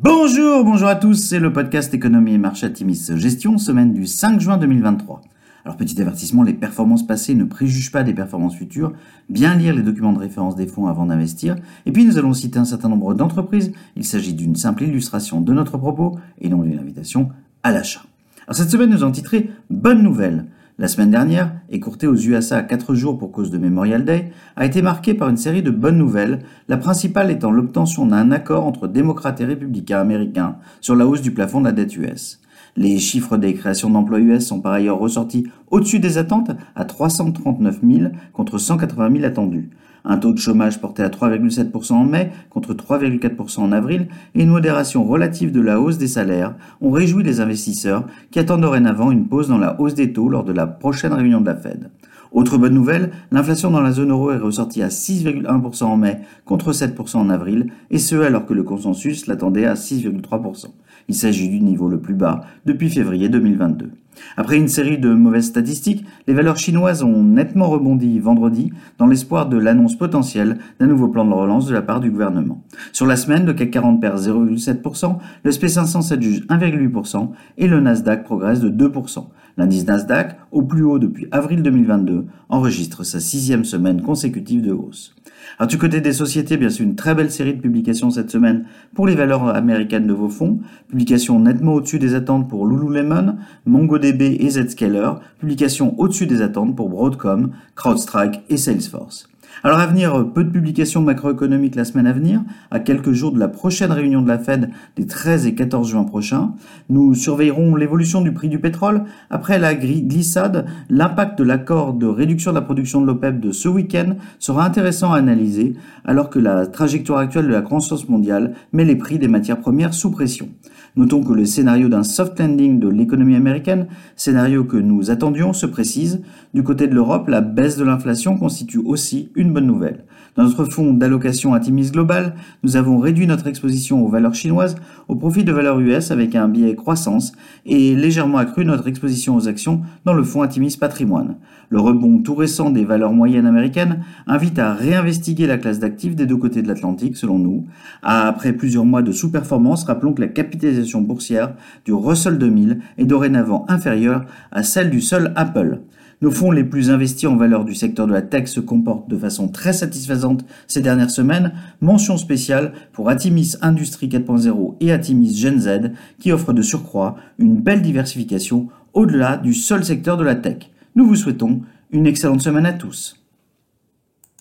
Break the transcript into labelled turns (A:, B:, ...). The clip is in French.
A: Bonjour, bonjour à tous, c'est le podcast Économie et Marché Atimis Gestion, semaine du 5 juin 2023. Alors petit avertissement, les performances passées ne préjugent pas des performances futures, bien lire les documents de référence des fonds avant d'investir, et puis nous allons citer un certain nombre d'entreprises, il s'agit d'une simple illustration de notre propos et non d'une invitation à l'achat. Alors cette semaine nous avons titré Bonne nouvelle. La semaine dernière, écourtée aux USA à 4 jours pour cause de Memorial Day, a été marquée par une série de bonnes nouvelles, la principale étant l'obtention d'un accord entre démocrates et républicains américains sur la hausse du plafond de la dette US. Les chiffres des créations d'emplois US sont par ailleurs ressortis au-dessus des attentes à 339 000 contre 180 000 attendus un taux de chômage porté à 3,7% en mai contre 3,4% en avril et une modération relative de la hausse des salaires ont réjoui les investisseurs qui attendent dorénavant une pause dans la hausse des taux lors de la prochaine réunion de la Fed. Autre bonne nouvelle, l'inflation dans la zone euro est ressortie à 6,1% en mai contre 7% en avril, et ce alors que le consensus l'attendait à 6,3%. Il s'agit du niveau le plus bas depuis février 2022. Après une série de mauvaises statistiques, les valeurs chinoises ont nettement rebondi vendredi dans l'espoir de l'annonce potentielle d'un nouveau plan de relance de la part du gouvernement. Sur la semaine, le CAC 40 perd 0,7%, le SP500 s'adjuge 1,8% et le Nasdaq progresse de 2%. L'indice Nasdaq, au plus haut depuis avril 2022, enregistre sa sixième semaine consécutive de hausse. Alors du côté des sociétés, bien sûr, une très belle série de publications cette semaine pour les valeurs américaines de vos fonds. Publications nettement au-dessus des attentes pour Lululemon, MongoDB et Zscaler. Publications au-dessus des attentes pour Broadcom, CrowdStrike et Salesforce. Alors à venir, peu de publications macroéconomiques la semaine à venir, à quelques jours de la prochaine réunion de la Fed des 13 et 14 juin prochains. Nous surveillerons l'évolution du prix du pétrole. Après la glissade, l'impact de l'accord de réduction de la production de l'OPEP de ce week-end sera intéressant à analyser, alors que la trajectoire actuelle de la croissance mondiale met les prix des matières premières sous pression. Notons que le scénario d'un soft landing de l'économie américaine, scénario que nous attendions, se précise. Du côté de l'Europe, la baisse de l'inflation constitue aussi une bonne nouvelle. Dans notre fonds d'allocation Atimis Global, nous avons réduit notre exposition aux valeurs chinoises au profit de valeurs US avec un biais croissance et légèrement accru notre exposition aux actions dans le fonds Atimis Patrimoine. Le rebond tout récent des valeurs moyennes américaines invite à réinvestiguer la classe d'actifs des deux côtés de l'Atlantique selon nous. Après plusieurs mois de sous-performance, rappelons que la capitalisation boursière du Russell 2000 est dorénavant inférieure à celle du seul Apple. Nos fonds les plus investis en valeur du secteur de la tech se comportent de façon très satisfaisante ces dernières semaines. Mention spéciale pour Atimis Industrie 4.0 et Atimis Gen Z qui offrent de surcroît une belle diversification au-delà du seul secteur de la tech. Nous vous souhaitons une excellente semaine à tous.